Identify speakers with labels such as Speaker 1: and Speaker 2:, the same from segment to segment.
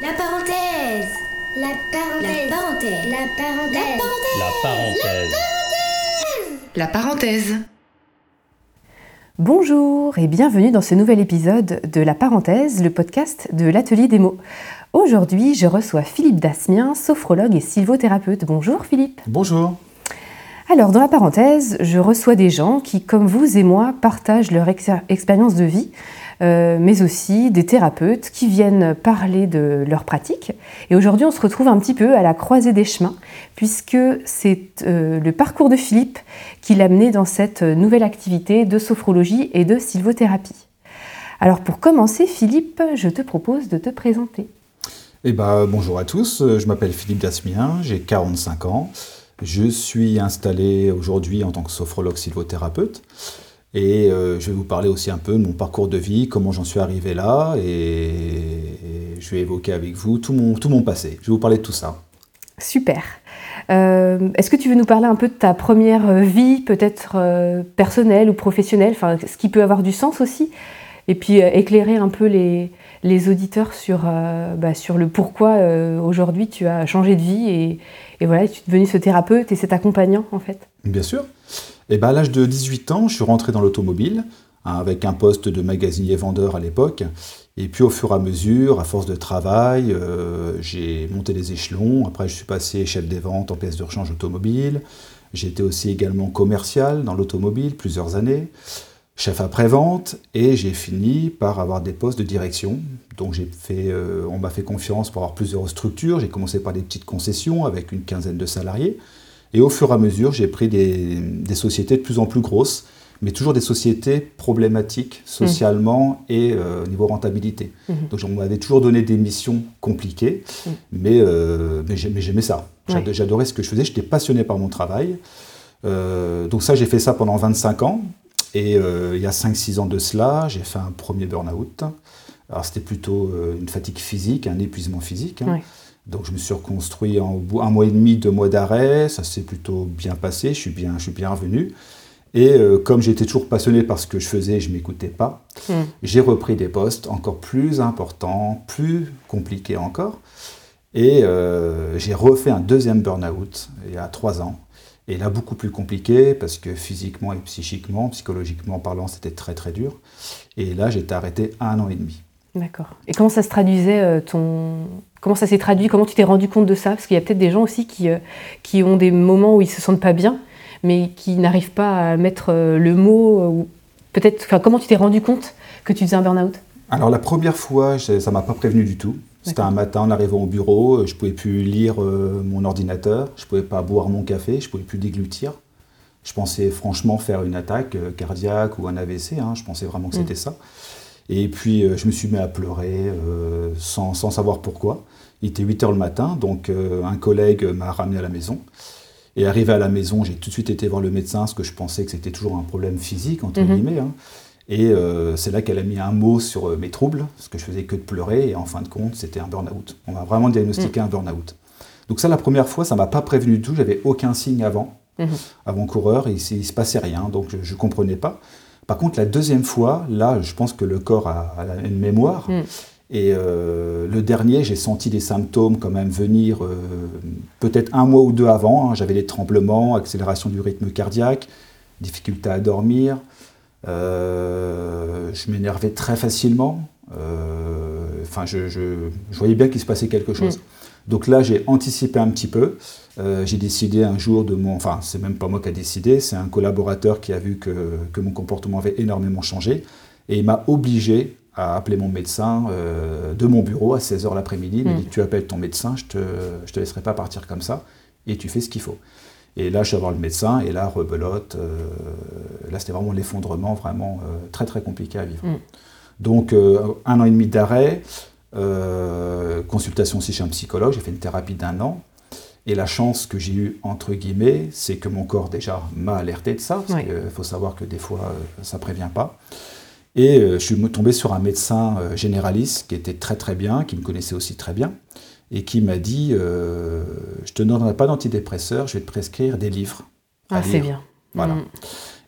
Speaker 1: La parenthèse.
Speaker 2: La parenthèse.
Speaker 1: La parenthèse.
Speaker 2: La parenthèse.
Speaker 1: La parenthèse.
Speaker 3: La parenthèse.
Speaker 4: La parenthèse.
Speaker 5: Bonjour et bienvenue dans ce nouvel épisode de La Parenthèse, le podcast de l'Atelier des mots. Aujourd'hui, je reçois Philippe Dasmien, sophrologue et sylvothérapeute. Bonjour Philippe.
Speaker 3: Bonjour.
Speaker 5: Alors, dans la parenthèse, je reçois des gens qui, comme vous et moi, partagent leur ex- expérience de vie, mais aussi des thérapeutes qui viennent parler de leur pratique. Et aujourd'hui, on se retrouve un petit peu à la croisée des chemins, puisque c'est euh, le parcours de Philippe qui l'a mené dans cette nouvelle activité de sophrologie et de sylvothérapie. Alors, pour commencer, Philippe, je te propose de te présenter.
Speaker 3: Eh ben, bonjour à tous, je m'appelle Philippe Dasmien, j'ai 45 ans. Je suis installé aujourd'hui en tant que sophrologue sylvothérapeute. Et euh, je vais vous parler aussi un peu de mon parcours de vie, comment j'en suis arrivé là, et, je vais évoquer avec vous tout mon, tout mon passé. Je vais vous parler de tout ça.
Speaker 5: Super. Euh, Est-ce que tu veux nous parler un peu de ta première vie, peut-être euh, personnelle ou professionnelle, ce qui peut avoir du sens aussi, et puis euh, éclairer un peu les, les auditeurs sur, euh, bah, sur le pourquoi euh, aujourd'hui tu as changé de vie et, et voilà, tu es devenu ce thérapeute et cet accompagnant en fait.
Speaker 3: Bien sûr. Et ben, à l'âge de 18 ans, je suis rentré dans l'automobile, hein, avec un poste de magasinier vendeur à l'époque. Et puis au fur et à mesure, à force de travail, euh, j'ai monté les échelons. Après, je suis passé chef des ventes en pièces de rechange automobile. J'ai été aussi également commercial dans l'automobile plusieurs années, chef après-vente, et j'ai fini par avoir des postes de direction. Donc j'ai fait, euh, on m'a fait confiance pour avoir plusieurs structures. J'ai commencé par des petites concessions avec une quinzaine de salariés. Et au fur et à mesure, j'ai pris des, des sociétés de plus en plus grosses, mais toujours des sociétés problématiques socialement et euh, au niveau rentabilité.
Speaker 5: Mhm.
Speaker 3: Donc on m'avait toujours donné des missions compliquées,
Speaker 5: Mhm.
Speaker 3: mais, euh, mais j'ai- mais j'aimais ça.
Speaker 5: Ouais.
Speaker 3: J'adorais ce que je faisais, j'étais passionné par mon travail. Euh, donc ça, j'ai fait ça pendant 25 ans. Et euh, il y a 5-6 ans de cela, j'ai fait un premier burn-out. Alors c'était plutôt euh, une fatigue physique, un épuisement physique. hein. Donc je me suis reconstruit en un mois et demi, deux mois d'arrêt. Ça s'est plutôt bien passé. Je suis bien, je suis bien revenu. Et euh, comme j'étais toujours passionné par ce que je faisais, je m'écoutais pas. J'ai repris des postes encore plus importants, plus compliqués encore. Et euh, j'ai refait un deuxième burn-out il y a trois ans. Et là, beaucoup plus compliqué parce que physiquement et psychiquement, psychologiquement parlant, c'était très très dur. Et là, été arrêté un an et demi.
Speaker 5: D'accord. Et comment ça se traduisait euh, ton... Comment ça s'est traduit? Comment tu t'es rendu compte de ça? Parce qu'il y a peut-être des gens aussi qui, euh, qui ont des moments où ils se sentent pas bien, mais qui n'arrivent pas à mettre euh, le mot. ou peut-être. Enfin, comment tu t'es rendu compte que tu faisais un burn-out?
Speaker 3: Alors la première fois, ça m'a pas prévenu du tout. C'était un matin en arrivant au bureau, je pouvais plus lire euh, mon ordinateur, je pouvais pas boire mon café, je pouvais plus déglutir. Je pensais franchement faire une attaque euh, cardiaque ou un AVC, hein, je pensais vraiment que
Speaker 5: Mm.
Speaker 3: c'était ça. Et puis euh, je me suis mis à pleurer euh, sans, sans savoir pourquoi. Il était 8 heures le matin, donc euh, un collègue m'a ramené à la maison. Et arrivé à la maison, j'ai tout de suite été voir le médecin, parce que je pensais que c'était toujours un problème physique, entre
Speaker 5: Mhm.
Speaker 3: guillemets. hein. Et euh, c'est là qu'elle a mis un mot sur euh, mes troubles, parce que je faisais que de pleurer, et en fin de compte, c'était un burn-out. On m'a vraiment diagnostiqué un burn-out. Donc ça, la première fois, ça m'a pas prévenu du tout, j'avais aucun signe avant,
Speaker 5: Mhm.
Speaker 3: avant coureur, et il, il se passait rien, donc je, ne comprenais pas. Par contre, la deuxième fois, là, je pense que le corps a, a une mémoire,
Speaker 5: Mm.
Speaker 3: et euh, le dernier, j'ai senti des symptômes quand même venir euh, peut-être un mois ou deux avant. hein. J'avais des tremblements, accélération du rythme cardiaque, difficulté à dormir. Euh, je m'énervais très facilement. Euh, Enfin, je, je- je voyais bien qu'il se passait quelque chose. Donc là, j'ai anticipé un petit peu. Euh, j'ai décidé un jour de mon... Enfin, c'est même pas moi qui a décidé, c'est un collaborateur qui a vu que, que mon comportement avait énormément changé. Et il m'a obligé à appeler mon médecin euh, de mon bureau à 16h l'après-midi. Il m'a
Speaker 5: Mm.
Speaker 3: dit, tu appelles ton médecin, je te, je te laisserai pas partir comme ça. Et tu fais ce qu'il faut. Et là, je suis allé voir le médecin, et là, rebelote. euh, là, c'était vraiment l'effondrement, vraiment euh, très, très compliqué à vivre.
Speaker 5: Mm.
Speaker 3: Donc, euh, un an et demi d'arrêt, consultation aussi chez un psychologue, j'ai fait une thérapie d'un an. Et la chance que j'ai eue, entre guillemets, c'est que mon corps déjà m'a alerté de ça, parce qu'il faut savoir que des fois, ça ne prévient pas. Et je suis tombé sur un médecin généraliste qui était très très bien, qui me connaissait aussi très bien, et qui m'a dit euh, Je te donnerai pas d'antidépresseur, je vais te prescrire des livres.
Speaker 5: Ah, c'est bien.
Speaker 3: Voilà.
Speaker 5: Mm.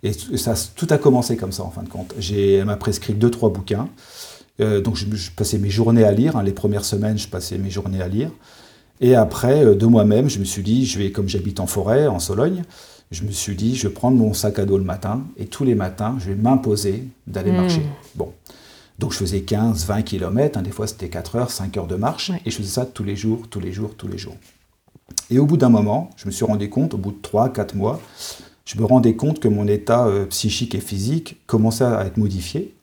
Speaker 3: Et ça, tout a commencé comme ça en fin de compte. J'ai, elle m'a prescrit deux, trois bouquins. Euh, donc je, je passais mes journées à lire. hein. Les premières semaines, je passais mes journées à lire. Et après, euh, de moi-même, je me suis dit, je vais, comme j'habite en forêt, en Sologne, je me suis dit, je vais prendre mon sac à dos le matin et tous les matins, je vais m'imposer d'aller
Speaker 5: Mm.
Speaker 3: marcher. Bon. Donc je faisais 15, 20 km, des fois c'était 4 heures, 5 heures de marche,
Speaker 5: Ouais.
Speaker 3: et je faisais ça tous les jours, tous les jours, tous les jours. Et au bout d'un moment, je me suis rendu compte, au bout de 3, 4 mois, je me rendais compte que mon état euh, psychique et physique commençait à être modifié.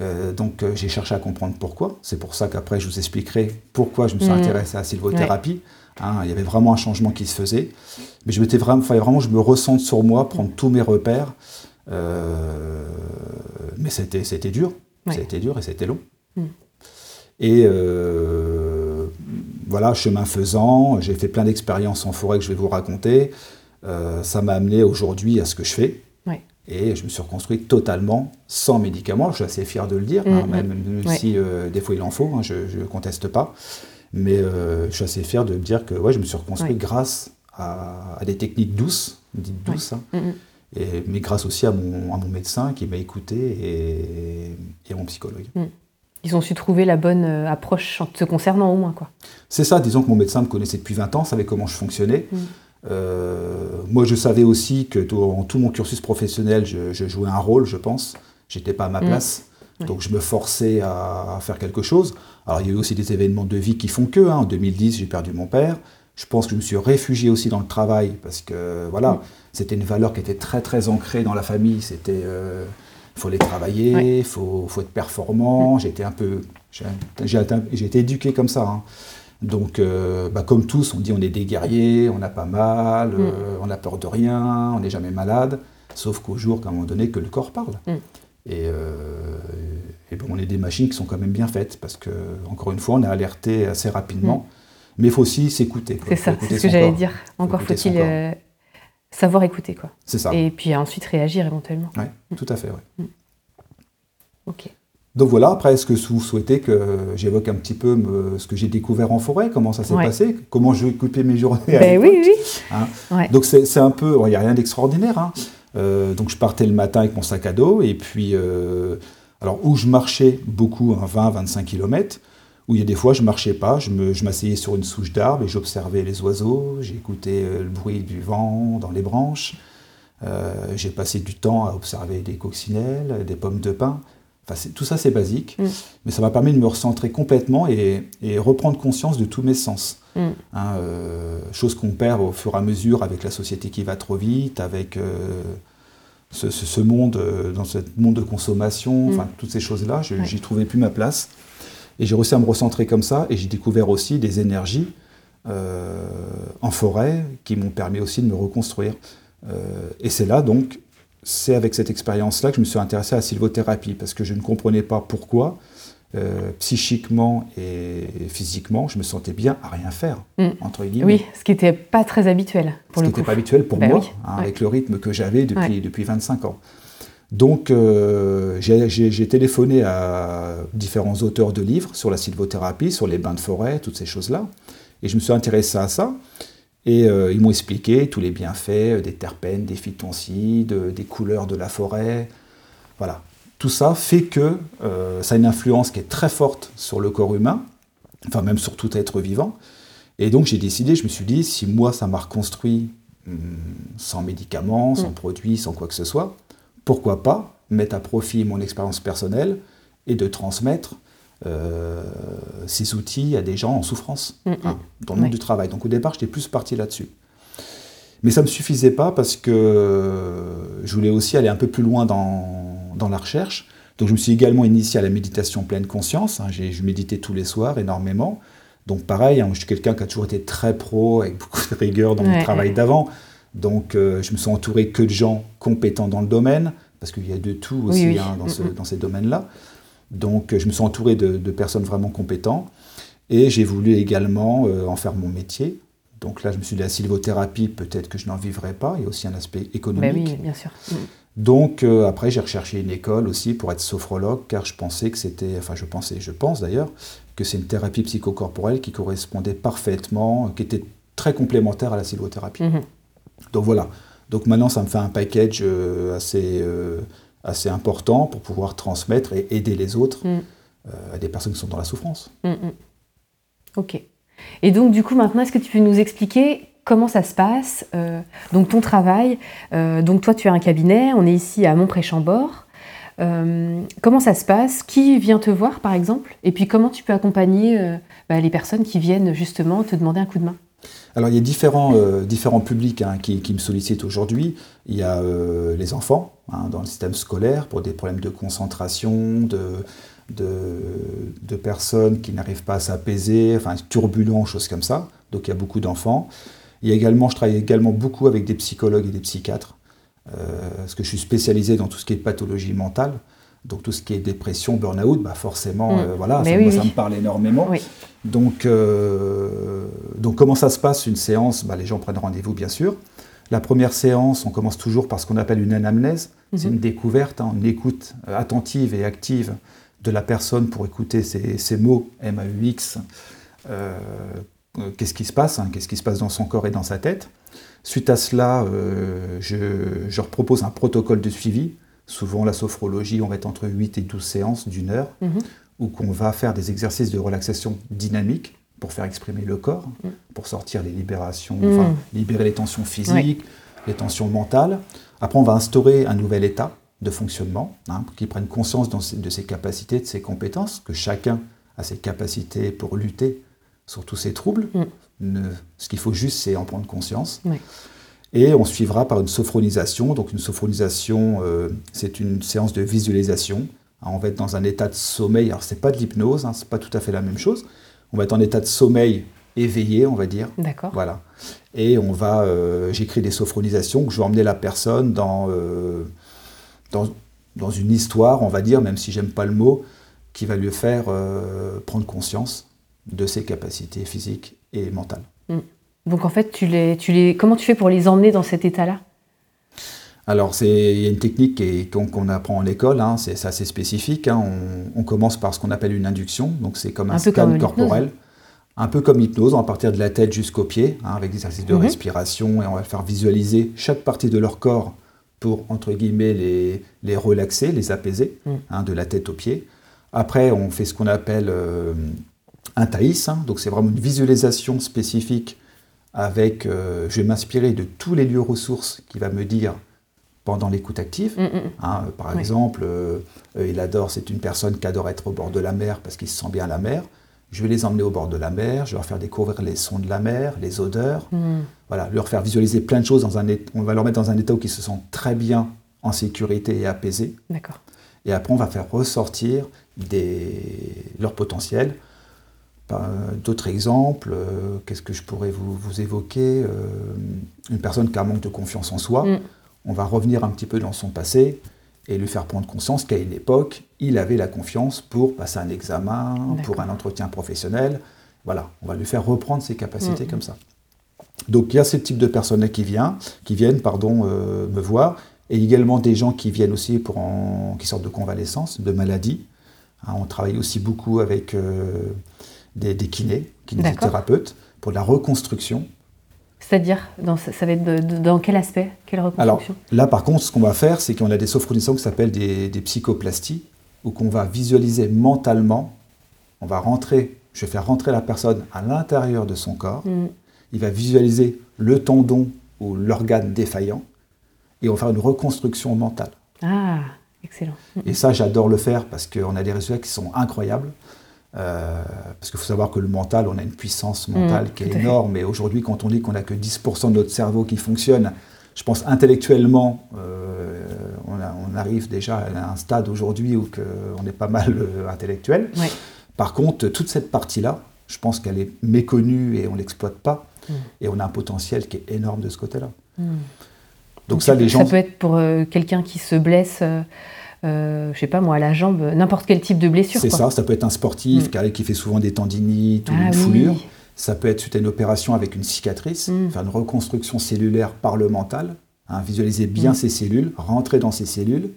Speaker 3: Euh, donc euh, j'ai cherché à comprendre pourquoi. C'est pour ça qu'après je vous expliquerai pourquoi je me suis
Speaker 5: Mhm.
Speaker 3: intéressé à la sylvothérapie. Hein, il y avait vraiment un changement qui se faisait. Mais je m'étais vraiment, fallait vraiment que je me ressente sur moi, prendre tous mes repères. Mais c'était, c'était dur.
Speaker 5: Ouais.
Speaker 3: C'était dur et c'était long. Et euh, voilà, chemin faisant, j'ai fait plein d'expériences en forêt que je vais vous raconter. Euh, ça m'a amené aujourd'hui à ce que je fais.
Speaker 5: Ouais.
Speaker 3: Et je me suis reconstruit totalement sans médicaments. Je suis assez fier de le dire, hein,
Speaker 5: Mhm.
Speaker 3: même, même
Speaker 5: Ouais.
Speaker 3: si euh, des fois il en faut, hein, je ne conteste pas. Mais euh, je suis assez fier de me dire que ouais, je me suis reconstruit grâce à, à des techniques douces, dites douces, hein. Et, mais grâce aussi à mon, à mon médecin qui m'a écouté et, et à mon psychologue.
Speaker 5: Ils ont su trouver la bonne euh, approche en te concernant au moins. Quoi.
Speaker 3: C'est ça, disons que mon médecin me connaissait depuis 20 ans, savait comment je fonctionnais.
Speaker 5: Mm.
Speaker 3: Euh, moi, je savais aussi que dans tout mon cursus professionnel, je, je jouais un rôle, je pense. J'étais pas à ma
Speaker 5: Mm.
Speaker 3: place.
Speaker 5: Ouais.
Speaker 3: Donc, je me forçais à, à faire quelque chose. Alors, il y a eu aussi des événements de vie qui font que. hein. En 2010, j'ai perdu mon père. Je pense que je me suis réfugié aussi dans le travail parce que, voilà,
Speaker 5: Mm.
Speaker 3: c'était une valeur qui était très, très ancrée dans la famille. C'était. euh, il faut aller travailler, il faut, faut être performant. J'ai été un peu. J'ai été, éduqué comme ça. hein. Donc, euh, bah, comme tous, on dit on est des guerriers, on a pas mal,
Speaker 5: Mm.
Speaker 3: euh, on n'a peur de rien, on n'est jamais malade, sauf qu'au jour, qu'à un moment donné, que le corps parle.
Speaker 5: Mm.
Speaker 3: Et, euh, et bon, on est des machines qui sont quand même bien faites, parce que, encore une fois, on est alerté assez rapidement, mais il faut aussi s'écouter.
Speaker 5: Mm. C'est ça, c'est ce que j'allais dire. Encore faut-il euh, savoir écouter. Quoi.
Speaker 3: C'est ça,
Speaker 5: Et puis ensuite réagir éventuellement.
Speaker 3: Ouais, tout à fait. ouais.
Speaker 5: Ok.
Speaker 3: Donc voilà, après, est-ce que vous souhaitez que j'évoque un petit peu me- ce que j'ai découvert en forêt, comment ça s'est
Speaker 5: Ouais.
Speaker 3: passé, comment je occupé mes journées à
Speaker 5: Ben oui, oui.
Speaker 3: Hein?
Speaker 5: Ouais.
Speaker 3: Donc c'est un peu, il n'y a rien d'extraordinaire. hein. Euh, donc je partais le matin avec mon sac à dos et puis, euh, alors où je marchais beaucoup, hein, 20-25 km, où il y a des fois je marchais pas, je m'asseyais sur une souche d'arbre et j'observais les oiseaux, j'écoutais euh, le bruit du vent dans les branches, Euh, j'ai passé du temps à observer des coccinelles, des pommes de pin. Enfin, tout ça c'est basique,
Speaker 5: Mm.
Speaker 3: mais ça m'a permis de me recentrer complètement et, et reprendre conscience de tous mes sens.
Speaker 5: Mm.
Speaker 3: Hein, euh, chose qu'on perd au fur et à mesure avec la société qui va trop vite, avec euh, ce, ce- ce monde, dans ce monde de consommation,
Speaker 5: Mm.
Speaker 3: enfin toutes ces choses-là, je-
Speaker 5: Ouais.
Speaker 3: j'y trouvais plus ma place. Et j'ai réussi à me recentrer comme ça, et j'ai découvert aussi des énergies euh, en forêt qui m'ont permis aussi de me reconstruire. Euh, et c'est là donc, c'est avec cette expérience-là que je me suis intéressé à la sylvothérapie, parce que je ne comprenais pas pourquoi, euh, psychiquement et physiquement, je me sentais bien à rien faire,
Speaker 5: Mm.
Speaker 3: entre guillemets.
Speaker 5: Oui, ce qui n'était pas très habituel pour
Speaker 3: Ce
Speaker 5: le
Speaker 3: qui n'était pas habituel pour
Speaker 5: Bah
Speaker 3: moi,
Speaker 5: oui,
Speaker 3: hein,
Speaker 5: ouais.
Speaker 3: avec le rythme que j'avais depuis,
Speaker 5: Ouais.
Speaker 3: depuis 25 ans. Donc, euh, j'ai- téléphoné à différents auteurs de livres sur la sylvothérapie, sur les bains de forêt, toutes ces choses-là. Et je me suis intéressé à ça. Et euh, ils m'ont expliqué tous les bienfaits euh, des terpènes, des phytoncides, des couleurs de la forêt. Voilà. Tout ça fait que euh, ça a une influence qui est très forte sur le corps humain, enfin même sur tout être vivant. Et donc j'ai décidé, je me suis dit, si moi ça m'a reconstruit hum, sans médicaments, sans
Speaker 5: Mm.
Speaker 3: produits, sans quoi que ce soit, pourquoi pas mettre à profit mon expérience personnelle et de transmettre euh, ces outils à des gens en souffrance hein, dans le monde du travail. Donc au départ, j'étais plus parti là-dessus. Mais ça ne me suffisait pas parce que je voulais aussi aller un peu plus loin dans, dans la recherche. Donc je me suis également initié à la méditation pleine conscience. hein. J'ai- je méditais tous les soirs énormément. Donc pareil, hein, je suis quelqu'un qui a toujours été très pro, avec beaucoup de rigueur dans mon travail
Speaker 5: ouais.
Speaker 3: d'avant. Donc euh, je me suis entouré que de gens compétents dans le domaine, parce qu'il y a de tout aussi
Speaker 5: oui.
Speaker 3: hein, dans, ce-
Speaker 5: Mm, mm.
Speaker 3: dans ces domaines-là. Donc euh, je me suis entouré de, de personnes vraiment compétentes. Et j'ai voulu également euh, en faire mon métier. Donc là, je me suis dit, la sylvothérapie, peut-être que je n'en vivrai pas. Il y a aussi un aspect
Speaker 5: Bah
Speaker 3: économique.
Speaker 5: oui, bien sûr. Mm.
Speaker 3: Donc euh, après, j'ai recherché une école aussi pour être sophrologue, car je pensais que c'était, enfin je pensais, je pense d'ailleurs, que c'est une thérapie psychocorporelle qui correspondait parfaitement, qui était très complémentaire à la sylvothérapie.
Speaker 5: Mhm.
Speaker 3: Donc voilà. Donc maintenant, ça me fait un package euh, assez, euh, assez important pour pouvoir transmettre et aider les autres
Speaker 5: Mm.
Speaker 3: euh, à des personnes qui sont dans la souffrance.
Speaker 5: Mm, mm. Ok. Et donc, du coup, maintenant, est-ce que tu peux nous expliquer comment ça se passe euh, Donc, ton travail. euh, donc, toi, tu as un cabinet. On est ici à Montpré-Chambord. Euh, comment ça se passe? Qui vient te voir, par exemple? Et puis, comment tu peux accompagner bah, les personnes qui viennent justement te demander un coup de main?
Speaker 3: Alors il y a différents, euh, différents publics hein, qui, me sollicitent aujourd'hui. Il y a euh, les enfants hein, dans le système scolaire pour des problèmes de concentration, de personnes qui n'arrivent pas à s'apaiser, enfin turbulents, choses comme ça. Donc il y a beaucoup d'enfants. Il y a également, je travaille également beaucoup avec des psychologues et des psychiatres, euh, parce que je suis spécialisé dans tout ce qui est pathologie mentale. Donc tout ce qui est dépression, burn-out, bah forcément,
Speaker 5: Mm.
Speaker 3: euh, voilà, ça,
Speaker 5: oui,
Speaker 3: moi,
Speaker 5: oui.
Speaker 3: ça me parle énormément.
Speaker 5: Oui.
Speaker 3: Donc, euh, donc comment ça se passe une séance? Bah, Les gens prennent rendez-vous bien sûr. La première séance, on commence toujours par ce qu'on appelle une anamnèse. C'est
Speaker 5: Mhm.
Speaker 3: une découverte, hein, une écoute euh, attentive et active de la personne pour écouter ses, ses mots M-A-U-X. Euh, Qu'est-ce qui se passe hein, Qu'est-ce qui se passe dans son corps et dans sa tête Suite à cela, je, je leur propose un protocole de suivi. Souvent, la sophrologie, on va être entre 8 et 12 séances d'une heure
Speaker 5: Mhm.
Speaker 3: où qu'on va faire des exercices de relaxation dynamique pour faire exprimer le corps,
Speaker 5: Mm.
Speaker 3: pour sortir les libérations,
Speaker 5: Mm.
Speaker 3: enfin, libérer les tensions physiques, les tensions mentales. Après, on va instaurer un nouvel état de fonctionnement, hein, pour qu'ils prennent conscience dans ses- de ses capacités, de ses compétences, que chacun a ses capacités pour lutter sur tous ces troubles.
Speaker 5: Mm.
Speaker 3: Ne- ce qu'il faut juste, c'est en prendre conscience.
Speaker 5: Ouais.
Speaker 3: Et on suivra par une sophronisation. Donc une sophronisation, euh, c'est une séance de visualisation. Hein, On va être dans un état de sommeil. Alors c'est pas de l'hypnose, hein, c'est pas tout à fait la même chose. On va être en état de sommeil éveillé, on va dire.
Speaker 5: D'accord.
Speaker 3: Voilà. Et on va, euh, j'écris des sophronisations que je vais emmener la personne dans, euh, dans, dans une histoire, on va dire, même si j'aime pas le mot, qui va lui faire euh, prendre conscience de ses capacités physiques et mentales.
Speaker 5: Donc, en fait, tu les, tu les, comment tu fais pour les emmener dans cet état-là?
Speaker 3: Alors, c'est- il y a une technique qu'on apprend en école, hein, c'est assez spécifique. hein. On, on commence par ce qu'on appelle une induction, donc c'est comme un, scan corporel, un peu comme l'hypnose, on va partir de la tête jusqu'aux pieds, hein, avec des exercices de
Speaker 5: Mhm.
Speaker 3: respiration, et on va faire visualiser chaque partie de leur corps pour, entre guillemets, les, les relaxer, les apaiser, hein, de la tête aux pieds. Après, on fait ce qu'on appelle euh, un taïs, hein, donc c'est vraiment une visualisation spécifique avec, euh, je vais m'inspirer de tous les lieux ressources qui va me dire pendant l'écoute active.
Speaker 5: Mm, mm.
Speaker 3: Hein, par
Speaker 5: Oui.
Speaker 3: exemple, euh, euh, il adore, c'est une personne qui adore être au bord de la mer parce qu'il se sent bien à la mer. Je vais les emmener au bord de la mer, je vais leur faire découvrir les sons de la mer, les odeurs,
Speaker 5: Mm.
Speaker 3: voilà, leur faire visualiser plein de choses. Dans un, on va leur mettre dans un état où ils se sentent très bien en sécurité et apaisés.
Speaker 5: D'accord.
Speaker 3: Et après, on va faire ressortir des, leur potentiel. D'autres exemples, euh, qu'est-ce que je pourrais vous, vous évoquer Euh, Une personne qui a un manque de confiance en soi,
Speaker 5: Mm.
Speaker 3: on va revenir un petit peu dans son passé et lui faire prendre conscience qu'à une époque, il avait la confiance pour passer un examen, pour un entretien professionnel. Voilà, on va lui faire reprendre ses capacités
Speaker 5: Mm.
Speaker 3: comme ça. Donc il y a ce type de personnes qui, vient, qui viennent pardon, euh, me voir, et également des gens qui viennent aussi pour en- qui sortent de convalescence, de maladie. Hein, on travaille aussi beaucoup avec des, des kinés, kinésithérapeutes, pour la reconstruction.
Speaker 5: C'est-à-dire, ça va être de- de- dans quel aspect? Quelle
Speaker 3: Alors
Speaker 5: reconstruction?
Speaker 3: là, par contre, ce qu'on va faire, c'est qu'on a des sophronisations qui s'appellent des, des psychoplasties, où qu'on va visualiser mentalement, on va rentrer, je vais faire rentrer la personne à l'intérieur de son corps,
Speaker 5: Mm.
Speaker 3: il va visualiser le tendon ou l'organe défaillant, et on va faire une reconstruction mentale.
Speaker 5: Ah, excellent. Mm.
Speaker 3: Et ça, j'adore le faire parce qu'on a des résultats qui sont incroyables. Euh, parce qu'il faut savoir que le mental, on a une puissance mentale
Speaker 5: Mm,
Speaker 3: qui
Speaker 5: tout
Speaker 3: est énorme. Et aujourd'hui, quand on dit qu'on n'a que 10% de notre cerveau qui fonctionne, je pense intellectuellement, euh, on, a- on arrive déjà à un stade aujourd'hui où on est pas mal euh, intellectuel.
Speaker 5: Ouais.
Speaker 3: Par contre, toute cette partie-là, je pense qu'elle est méconnue et on l'exploite pas.
Speaker 5: Mm.
Speaker 3: Et on a un potentiel qui est énorme de ce côté-là.
Speaker 5: Mm.
Speaker 3: Donc, ça, les gens...
Speaker 5: Ça peut être pour quelqu'un qui se blesse, euh, je sais pas moi, à la jambe, n'importe quel type de blessure.
Speaker 3: C'est ça, ça peut être un sportif
Speaker 5: Mm.
Speaker 3: qui, fait souvent des tendinites ou
Speaker 5: Ah
Speaker 3: une
Speaker 5: oui.
Speaker 3: foulure. Ça peut être suite à une opération avec une cicatrice,
Speaker 5: Mm.
Speaker 3: faire une reconstruction cellulaire par le mental, hein, visualiser bien
Speaker 5: Mm.
Speaker 3: ces cellules, rentrer dans ces cellules,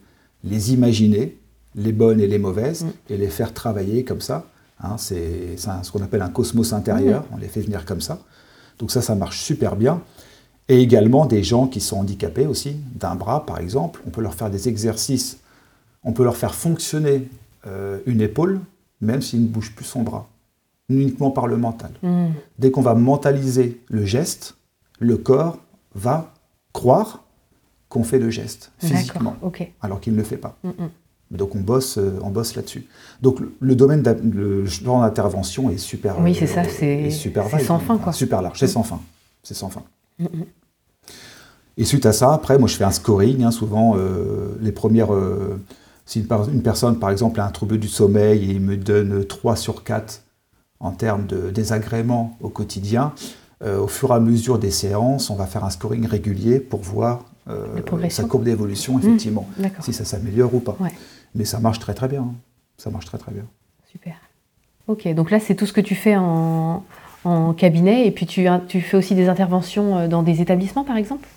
Speaker 3: les imaginer, les bonnes et les mauvaises,
Speaker 5: Mm.
Speaker 3: et les faire travailler comme ça. hein. c'est ce qu'on appelle un cosmos intérieur, on les fait venir comme ça. Donc ça, ça marche super bien. Et également des gens qui sont handicapés aussi, d'un bras par exemple, on peut leur faire des exercices, on peut leur faire fonctionner euh, une épaule même s'il ne bouge plus son bras, uniquement par le mental.
Speaker 5: Mm.
Speaker 3: Dès qu'on va mentaliser le geste, le corps va croire qu'on fait le geste physiquement, alors qu'il ne le fait pas.
Speaker 5: Mm, mm.
Speaker 3: Donc on bosse, euh, on bosse là-dessus. Donc le- le domaine, d'a- le genre d'intervention est super.
Speaker 5: Oui,
Speaker 3: euh,
Speaker 5: c'est ça, c'est-
Speaker 3: est super
Speaker 5: c'est
Speaker 3: vague,
Speaker 5: sans fin, quoi.
Speaker 3: Super large, c'est sans fin, c'est sans fin. Et suite à ça, après, moi je fais un scoring. hein, souvent, euh, les premières, euh, si une, personne, par exemple, a un trouble du sommeil et il me donne 3 sur 4 en termes de désagréments au quotidien, euh, au fur et à mesure des séances, on va faire un scoring régulier pour voir euh, sa courbe d'évolution, effectivement,
Speaker 5: D'accord,
Speaker 3: si ça s'améliore ou pas.
Speaker 5: Ouais.
Speaker 3: Mais ça marche très très bien. hein. Ça marche très très bien.
Speaker 5: super. Ok, donc là, c'est tout ce que tu fais en, en cabinet, et puis tu, tu fais aussi des interventions euh, dans des établissements, par exemple?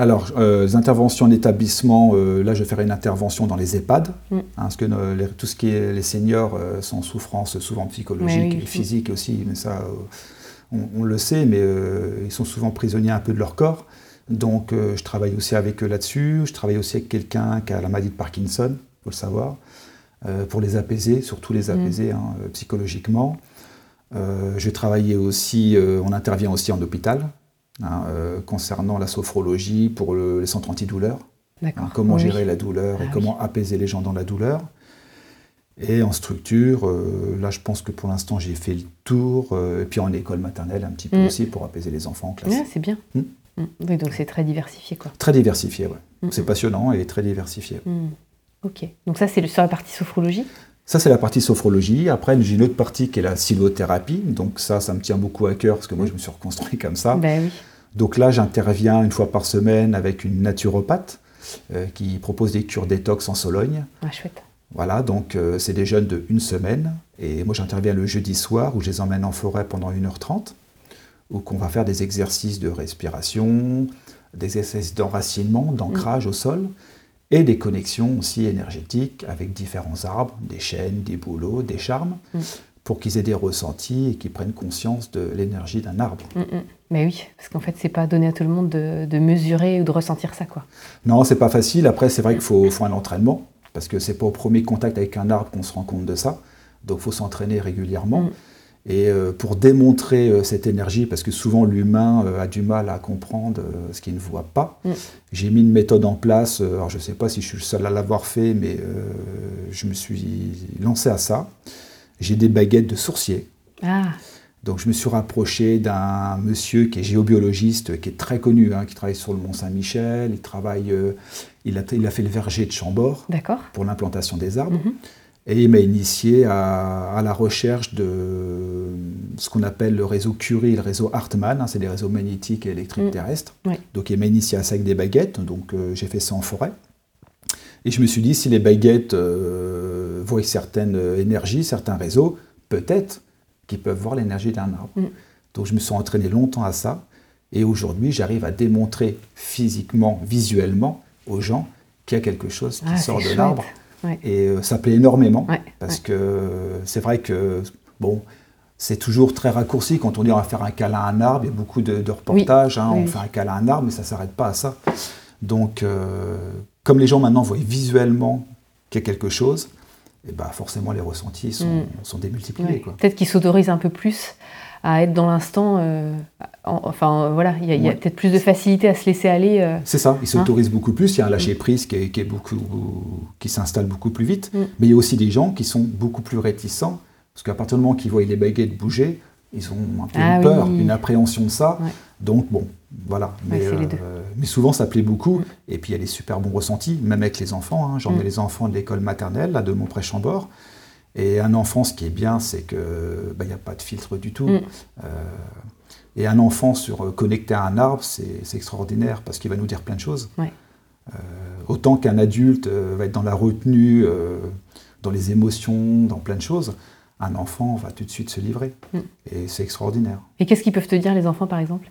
Speaker 3: Alors, euh, les interventions en établissement, euh, là je ferai une intervention dans les EHPAD,
Speaker 5: Mm.
Speaker 3: hein, parce que euh, les- tout ce qui est les seniors euh, sont en souffrance souvent psychologique
Speaker 5: Oui,
Speaker 3: et physique aussi, mais ça euh, on, on le sait, mais euh, ils sont souvent prisonniers un peu de leur corps. Donc euh, je travaille aussi avec eux là-dessus, je travaille aussi avec quelqu'un qui a la maladie de Parkinson, il faut le savoir, euh, pour les apaiser, surtout les apaiser hein, euh, psychologiquement. Euh, je vais travailler aussi, euh, on intervient aussi en hôpital, hein, euh, concernant la sophrologie pour le- les centres antidouleurs. Hein, comment
Speaker 5: Oui,
Speaker 3: gérer
Speaker 5: oui.
Speaker 3: la douleur
Speaker 5: Ah
Speaker 3: et
Speaker 5: oui.
Speaker 3: comment apaiser les gens dans la douleur. Et en structure, euh, là je pense que pour l'instant j'ai fait le tour, euh, et puis en école maternelle un petit peu
Speaker 5: Mm.
Speaker 3: aussi pour apaiser les enfants en classe.
Speaker 5: Ouais, c'est bien.
Speaker 3: Mm.
Speaker 5: Mm. Oui, donc c'est très diversifié, quoi.
Speaker 3: Très diversifié.
Speaker 5: Mm,
Speaker 3: C'est passionnant et très diversifié.
Speaker 5: Ok, donc ça, c'est sur la partie sophrologie?
Speaker 3: Ça c'est la partie sophrologie. Après j'ai une autre partie qui est la sylvothérapie. Donc ça, ça me tient beaucoup à cœur parce que moi je me suis reconstruit comme ça.
Speaker 5: Ben oui.
Speaker 3: Donc là, j'interviens une fois par semaine avec une naturopathe euh, qui propose des cures détox en Sologne.
Speaker 5: Ah, chouette.
Speaker 3: Voilà, donc euh, c'est des jeunes de une semaine. Et moi, j'interviens le jeudi soir où je les emmène en forêt pendant 1h30, où qu'on va faire des exercices de respiration, des exercices d'enracinement, d'ancrage au sol, et des connexions aussi énergétiques avec différents arbres, des chênes, des bouleaux, des charmes,
Speaker 5: Mm.
Speaker 3: Pour qu'ils aient des ressentis et qu'ils prennent conscience de l'énergie d'un arbre.
Speaker 5: Mm, mm. Mais oui, parce qu'en fait, c'est pas donné à tout le monde de, de mesurer ou de ressentir ça, quoi.
Speaker 3: Non, c'est pas facile. Après, c'est vrai qu'il faut, faut un entraînement, parce que c'est pas au premier contact avec un arbre qu'on se rend compte de ça. Donc, il faut s'entraîner régulièrement.
Speaker 5: Mm.
Speaker 3: Et euh, pour démontrer euh, cette énergie, parce que souvent l'humain euh, a du mal à comprendre ce qu'il ne voit pas, j'ai mis une méthode en place. alors, je ne sais pas si je suis le seul à l'avoir fait, mais je me suis lancé à ça. J'ai des baguettes de sourcier.
Speaker 5: Ah,
Speaker 3: Donc je me suis rapproché d'un monsieur qui est géobiologiste, qui est très connu, hein, qui travaille sur le Mont Saint-Michel. Il travaille, euh, il, a, il a fait le verger de Chambord pour l'implantation des arbres.
Speaker 5: Mhm.
Speaker 3: Et il m'a initié à, à la recherche de ce qu'on appelle le réseau Curie, le réseau Hartmann, hein, c'est des réseaux magnétiques et électriques
Speaker 5: Mm.
Speaker 3: terrestres.
Speaker 5: Oui.
Speaker 3: Donc il m'a initié à ça avec des baguettes, donc euh, j'ai fait ça en forêt. Et je me suis dit, si les baguettes euh, voient certaines énergies, certains réseaux, peut-être qu'ils peuvent voir l'énergie d'un arbre.
Speaker 5: Mm.
Speaker 3: Donc je me suis entraîné longtemps à ça. Et aujourd'hui, j'arrive à démontrer physiquement, visuellement aux gens qu'il y a quelque chose qui
Speaker 5: Ah,
Speaker 3: sort de l'arbre.
Speaker 5: Ouais.
Speaker 3: Et euh, ça plaît énormément
Speaker 5: Ouais,
Speaker 3: parce
Speaker 5: ouais.
Speaker 3: que c'est vrai que, bon, c'est toujours très raccourci quand on dit on va faire un câlin à un arbre. Il y a beaucoup de, de reportages, hein,
Speaker 5: oui,
Speaker 3: on fait un câlin à un arbre, mais ça ne s'arrête pas à ça. Donc, euh, comme les gens maintenant voient visuellement qu'il y a quelque chose, et ben forcément les ressentis sont,
Speaker 5: Mm.
Speaker 3: sont démultipliés.
Speaker 5: Peut-être qu'ils s'autorisent un peu plus à être dans l'instant. euh, en- enfin, voilà, il y a, peut-être plus de facilité à se laisser aller. euh.
Speaker 3: C'est ça, ils
Speaker 5: Hein
Speaker 3: s'autorisent beaucoup plus, il y a un lâcher-prise qui, est- qui, est beaucoup, qui s'installe beaucoup plus vite,
Speaker 5: Mm.
Speaker 3: mais il y a aussi des gens qui sont beaucoup plus réticents, parce qu'à partir du moment qu'ils voient les baguettes bouger, ils ont un peu
Speaker 5: Ah
Speaker 3: une peur,
Speaker 5: oui.
Speaker 3: une appréhension de ça.
Speaker 5: Ouais.
Speaker 3: Donc bon, voilà. Mais,
Speaker 5: deux.
Speaker 3: mais souvent ça plaît beaucoup, et puis il y a des super bons ressentis, même avec les enfants. hein. J'en ai les enfants de l'école maternelle, là, de mon Chambord. Et un enfant, ce qui est bien, c'est qu'il n'y a pas de filtre du tout.
Speaker 5: Mm.
Speaker 3: Euh, et un enfant sur, euh, connecté à un arbre, c'est extraordinaire parce qu'il va nous dire plein de choses. Euh, autant qu'un adulte euh, va être dans la retenue, euh, dans les émotions, dans plein de choses, un enfant va tout de suite se livrer.
Speaker 5: Mm.
Speaker 3: Et c'est extraordinaire.
Speaker 5: Et qu'est-ce qu'ils peuvent te dire, les enfants, par exemple?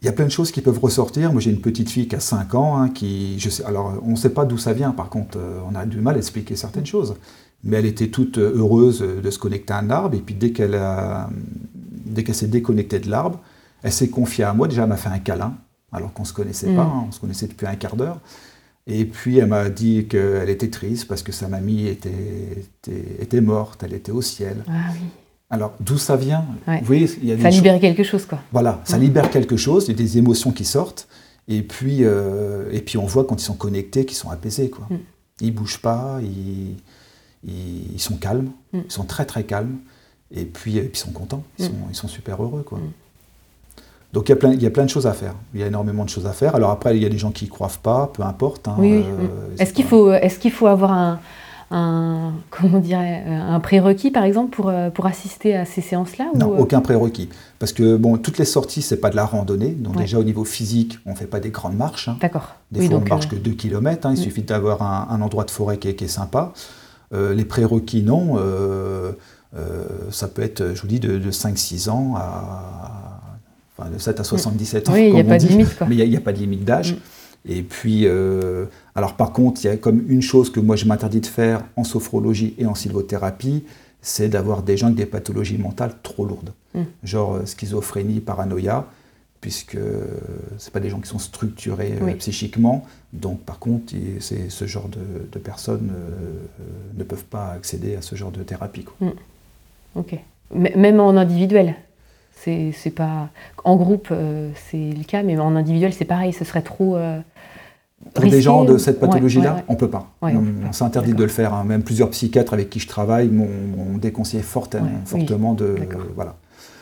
Speaker 3: Il y a plein de choses qui peuvent ressortir. Moi, j'ai une petite fille qui a 5 ans, hein, qui, je sais, alors on ne sait pas d'où ça vient, par contre, euh, on a du mal à expliquer certaines choses. Mais elle était toute euh, heureuse euh, de se connecter à un arbre, et puis dès qu'elle a- dès qu'elle s'est déconnectée de l'arbre, elle s'est confiée à moi. Déjà, elle m'a fait un câlin, alors qu'on ne se connaissait
Speaker 5: Mm.
Speaker 3: pas, hein, on se connaissait depuis un quart d'heure. Et puis elle m'a dit qu'elle était triste parce que sa mamie était, était, était morte, elle était au ciel.
Speaker 5: Ah oui.
Speaker 3: Alors d'où ça vient?
Speaker 5: Ouais.
Speaker 3: Vous voyez, il y a des
Speaker 5: Ça libérait quelque chose, quoi.
Speaker 3: Voilà, ça libère quelque chose, il y a des émotions qui sortent, et puis, euh, et puis on voit quand ils sont connectés qu'ils sont apaisés. Quoi.
Speaker 5: Mm.
Speaker 3: Ils bougent pas, ils, ils, ils sont calmes,
Speaker 5: Mm.
Speaker 3: ils sont très très calmes, et puis, et puis ils sont contents, ils,
Speaker 5: Mm.
Speaker 3: sont, ils sont super heureux. Quoi. Donc il y, a plein, il y a plein de choses à faire, il y a énormément de choses à faire. Alors après, il y a des gens qui y croient pas, peu importe. hein,
Speaker 5: Oui, oui.
Speaker 3: euh,
Speaker 5: Est-ce qu'il faut, est qu'il faut avoir un, un, comment dirais, un prérequis, par exemple, pour, euh, pour assister à ces séances-là
Speaker 3: Non,
Speaker 5: ou, euh,
Speaker 3: aucun prérequis. Parce que bon, toutes les sorties, c'est pas de la randonnée. Donc
Speaker 5: Ouais.
Speaker 3: déjà au niveau physique, on fait pas des grandes marches. hein.
Speaker 5: D'accord.
Speaker 3: Des
Speaker 5: Oui,
Speaker 3: fois,
Speaker 5: donc,
Speaker 3: on marche
Speaker 5: euh,
Speaker 3: que 2 km. il
Speaker 5: mm.
Speaker 3: suffit d'avoir un, un endroit de forêt qui est, qui est sympa. Euh, les prérequis, non. euh, euh, ça peut être, je vous dis, de, 5-6 ans à. Enfin, de 7 à 77 ans.
Speaker 5: Mm. Oui, il n'y a pas de limite.
Speaker 3: Mais il n'y a, pas de limite d'âge.
Speaker 5: Mm.
Speaker 3: Et puis, euh, alors par contre, il y a comme une chose que moi je m'interdis de faire en sophrologie et en sylvothérapie, c'est d'avoir des gens avec des pathologies mentales trop lourdes.
Speaker 5: Mm.
Speaker 3: Genre euh, schizophrénie, paranoïa, puisque euh, c'est pas des gens qui sont structurés euh,
Speaker 5: Oui.
Speaker 3: psychiquement. Donc par contre, il- c'est- ce genre de, de personnes ne peuvent pas accéder à ce genre de thérapie. quoi.
Speaker 5: Ok. M- Même en individuel. C'est c'est pas. En groupe, euh, c'est le cas, mais en individuel, c'est pareil. Ce serait trop. euh,
Speaker 3: Pour des gens de cette pathologie-là,
Speaker 5: ouais, ouais.
Speaker 3: on peut pas.
Speaker 5: Ouais,
Speaker 3: on
Speaker 5: on peut pas.
Speaker 3: on s'interdit de le faire. hein. Même plusieurs psychiatres avec qui je travaille m'ont déconseillé fortement,
Speaker 5: oui.
Speaker 3: fortement de. Voilà.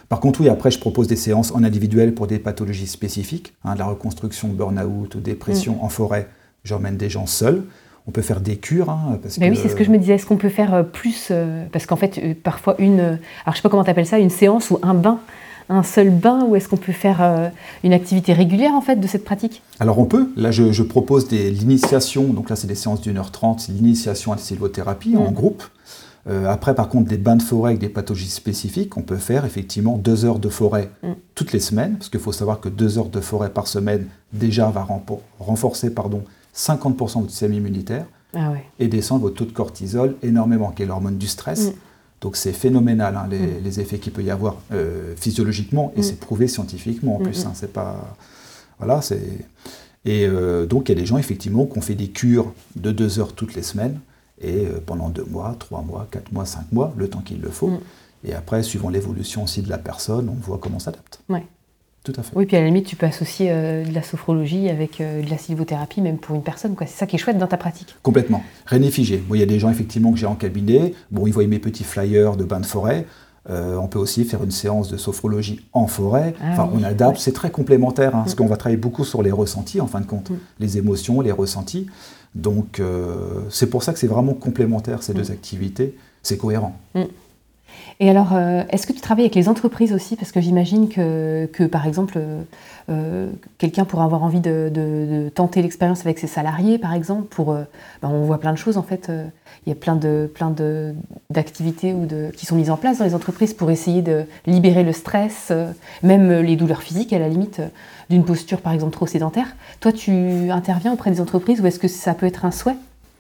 Speaker 3: Par contre, oui, après, je propose des séances en individuel pour des pathologies spécifiques, hein, de la reconstruction, burn-out, ou dépression
Speaker 5: Mm.
Speaker 3: en forêt. J'emmène des gens seuls. On peut faire des cures. hein, parce
Speaker 5: Ben
Speaker 3: que,
Speaker 5: oui, c'est ce que je me disais. Est-ce qu'on peut faire euh, plus euh, Parce qu'en fait, parfois, une. Alors, je sais pas comment tu appelles ça, une séance ou un bain Un seul bain Ou est-ce qu'on peut faire euh, une activité régulière, en fait, de cette pratique?
Speaker 3: Alors on peut, là je, je propose des- l'initiation, donc là c'est des séances d'une heure trente, l'initiation à la sylvothérapie en
Speaker 5: Mm.
Speaker 3: groupe. Euh, après par contre des bains de forêt avec des pathologies spécifiques, on peut faire effectivement deux heures de forêt
Speaker 5: Mm.
Speaker 3: toutes les semaines, parce qu'il faut savoir que deux heures de forêt par semaine déjà va renforcer pardon, 50% de votre système immunitaire
Speaker 5: Ah ouais.
Speaker 3: et descendre votre taux de cortisol énormément, qui est l'hormone du stress.
Speaker 5: Mm.
Speaker 3: Donc c'est phénoménal hein, les,
Speaker 5: Mm.
Speaker 3: les effets qu'il peut y avoir euh, physiologiquement et
Speaker 5: Mm.
Speaker 3: c'est prouvé scientifiquement en
Speaker 5: Mm,
Speaker 3: plus. hein, c'est pas voilà c'est et euh, donc il y a des gens effectivement qui ont fait des cures de deux heures toutes les semaines et euh, pendant deux mois, trois mois, quatre mois, cinq mois, le temps qu'il le faut. Et après, suivant l'évolution aussi de la personne, on voit comment on s'adapte.
Speaker 5: Ouais.
Speaker 3: Tout à fait.
Speaker 5: Oui, puis à la limite, tu peux associer euh, de la sophrologie avec euh, de la sylvothérapie, même pour une personne. quoi. C'est ça qui est chouette dans ta pratique.
Speaker 3: Complètement. Rien n'est figé. Bon, il y a des gens effectivement que j'ai en cabinet. Bon, ils voient mes petits flyers de bain de forêt. Euh, on peut aussi faire une séance de sophrologie en forêt.
Speaker 5: Ah
Speaker 3: enfin,
Speaker 5: oui,
Speaker 3: on adapte.
Speaker 5: ouais.
Speaker 3: C'est très complémentaire, hein, parce
Speaker 5: Mm.
Speaker 3: qu'on va travailler beaucoup sur les ressentis, en fin de compte,
Speaker 5: Mm.
Speaker 3: les émotions, les ressentis. Donc, euh, c'est pour ça que c'est vraiment complémentaire ces
Speaker 5: Mm.
Speaker 3: deux activités. C'est cohérent.
Speaker 5: Et alors, euh, est-ce que tu travailles avec les entreprises aussi? Parce que j'imagine que, que, par exemple, euh, euh, quelqu'un pourrait avoir envie de, tenter l'expérience avec ses salariés, par exemple. Pour, ben, on voit plein de choses, en fait. Il y a plein de plein d'activités de, qui sont mises en place dans les entreprises pour essayer de libérer le stress, même les douleurs physiques, à la limite, d'une posture, par exemple, trop sédentaire. Toi, tu interviens auprès des entreprises ou est-ce que ça peut être un souhait?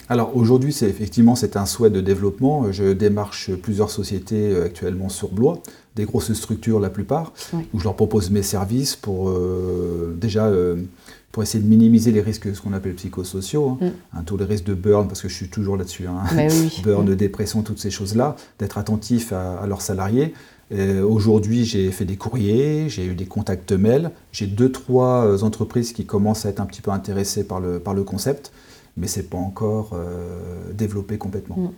Speaker 3: Alors aujourd'hui, c'est effectivement c'est un souhait de développement. Je démarche plusieurs sociétés euh, actuellement sur Blois, des grosses structures la plupart,
Speaker 5: Oui.
Speaker 3: où je leur propose mes services pour euh, déjà euh, pour essayer de minimiser les risques ce qu'on appelle psychosociaux, hein,
Speaker 5: Mm.
Speaker 3: hein, tous les risques de burn parce que je suis toujours là-dessus. hein.
Speaker 5: Ben oui,
Speaker 3: burn,
Speaker 5: Mm.
Speaker 3: dépression, toutes ces choses-là, d'être attentif à, à leurs salariés. Euh, Aujourd'hui, j'ai fait des courriers, j'ai eu des contacts mails, j'ai deux, trois euh, entreprises qui commencent à être un petit peu intéressées par le, par le concept, mais c'est pas encore euh, développé complètement.
Speaker 5: Mm.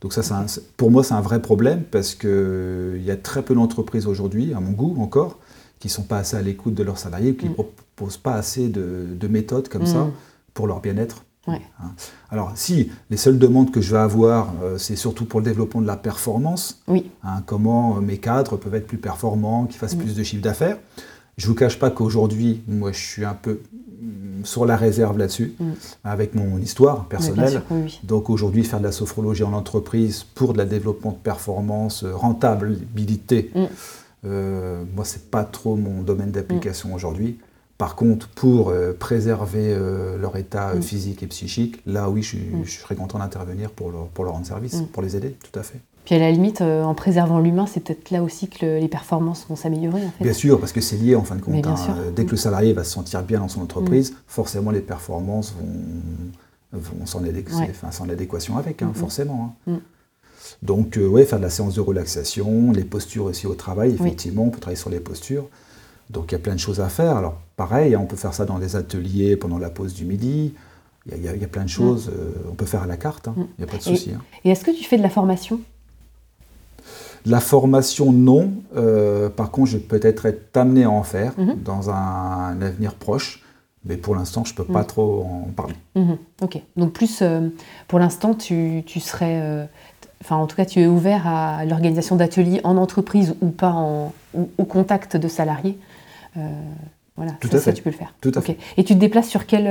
Speaker 3: Donc ça, un- pour moi, c'est un vrai problème parce qu'il y a très peu d'entreprises aujourd'hui, à mon goût encore, qui sont pas assez à l'écoute de leurs salariés, qui ne
Speaker 5: Mm.
Speaker 3: proposent pas assez de, de méthodes comme ça
Speaker 5: Mm.
Speaker 3: pour leur bien-être.
Speaker 5: Ouais.
Speaker 3: Hein. Alors, si les seules demandes que je vais avoir, euh, c'est surtout pour le développement de la performance,
Speaker 5: Oui.
Speaker 3: hein, comment euh, mes cadres peuvent être plus performants, qu'ils fassent plus de chiffre d'affaires. Je vous cache pas qu'aujourd'hui, moi, je suis un peu sur la réserve là-dessus,
Speaker 5: Mm.
Speaker 3: avec mon histoire personnelle.
Speaker 5: sûr, oui, oui.
Speaker 3: Donc aujourd'hui, faire de la sophrologie en entreprise pour de la développement de performance, euh, rentabilité,
Speaker 5: Mm.
Speaker 3: euh, moi, c'est pas trop mon domaine d'application aujourd'hui. Par contre, pour euh, préserver euh, leur état
Speaker 5: Mm.
Speaker 3: physique et psychique, là oui, je,
Speaker 5: Mm.
Speaker 3: serais content d'intervenir pour leur, pour leur rendre service,
Speaker 5: Mm.
Speaker 3: pour les aider, tout à fait.
Speaker 5: Puis à la limite, euh, en préservant l'humain, c'est peut-être là aussi que le- les performances vont s'améliorer. En fait.
Speaker 3: Bien sûr, parce que c'est lié en fin de compte. Hein. Euh, Dès que le salarié va se sentir bien dans son entreprise, forcément les performances vont, vont adé-
Speaker 5: Ouais.
Speaker 3: l'adéquation avec, hein, forcément. hein.
Speaker 5: Mm.
Speaker 3: Donc, euh, ouais, faire de la séance de relaxation, les postures aussi au travail,
Speaker 5: Oui.
Speaker 3: effectivement, on peut travailler sur les postures. Donc, il y a plein de choses à faire. Alors, pareil, on peut faire ça dans des ateliers pendant la pause du midi. Il y a, y y plein de choses. euh, on peut faire à la carte.
Speaker 5: Mm.
Speaker 3: il n'y a pas de souci.
Speaker 5: Et est-ce que tu fais de la formation?
Speaker 3: La formation, non. Euh, par contre, je vais peut-être être amené à en faire
Speaker 5: Mhm.
Speaker 3: dans un, avenir proche. Mais pour l'instant, je ne peux pas
Speaker 5: Mhm.
Speaker 3: trop en parler.
Speaker 5: Mhm, Ok. Donc plus, euh, pour l'instant, tu, tu serais... euh, Enfin, en tout cas, tu es ouvert à l'organisation d'ateliers en entreprise ou pas en, ou au contact de salariés. Voilà,
Speaker 3: Tout
Speaker 5: ça,
Speaker 3: à
Speaker 5: ça,
Speaker 3: fait.
Speaker 5: tu peux le faire.
Speaker 3: Tout à fait.
Speaker 5: Et tu te déplaces sur quel,